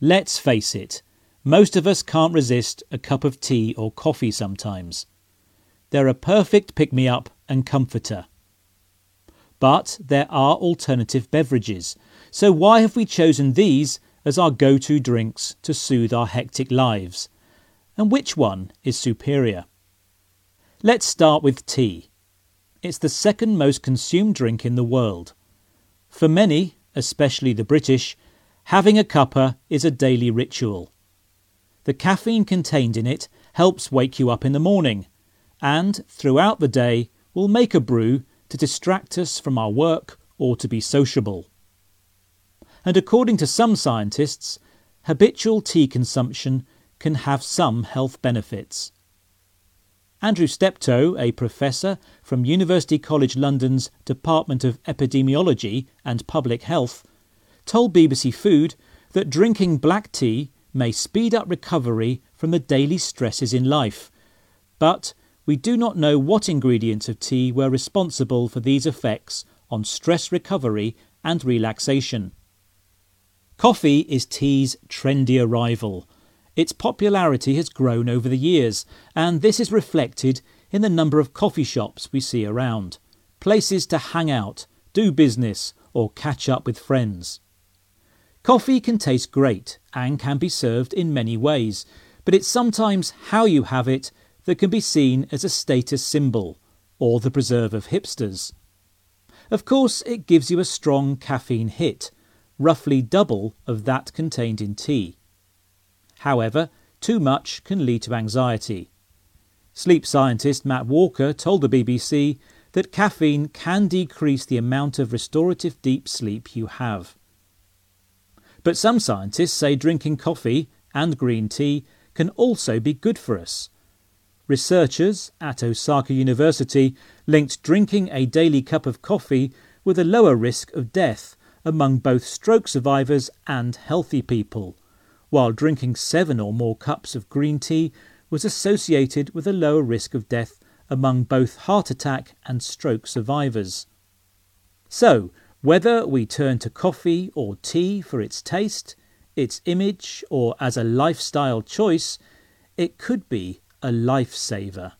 Let's face it, most of us can't resist a cup of tea or coffee sometimes. They're a perfect pick me up and comforter. But there are alternative beverages, so why have we chosen these as our go to drinks to soothe our hectic lives? And which one is superior? Let's start with tea. It's the second most consumed drink in the world. For many, especially the British, having a cuppa is a daily ritual. The caffeine contained in it helps wake you up in the morning, and throughout the day will make a brew to distract us from our work or to be sociable. And according to some scientists, habitual tea consumption can have some health benefits. Andrew Steptoe, a professor from University College London's Department of Epidemiology and Public Health, told BBC Food that drinking black tea may speed up recovery from the daily stresses in life, but we do not know what ingredients of tea were responsible for these effects on stress recovery and relaxation. Coffee is tea's trendier rival. Its popularity has grown over the years, and this is reflected in the number of coffee shops we see around, places to hang out, do business, or catch up with friends. Coffee can taste great and can be served in many ways, but it's sometimes how you have it that can be seen as a status symbol or the preserve of hipsters. Of course, it gives you a strong caffeine hit, roughly double of that contained in tea. However, too much can lead to anxiety. Sleep scientist Matt Walker told the BBC that caffeine can decrease the amount of restorative deep sleep you have. But some scientists say drinking coffee and green tea can also be good for us. Researchers at Osaka University linked drinking a daily cup of coffee with a lower risk of death among both stroke survivors and healthy people, while drinking seven or more cups of green tea was associated with a lower risk of death among both heart attack and stroke survivors. So, whether we turn to coffee or tea for its taste, its image, or as a lifestyle choice, it could be a lifesaver.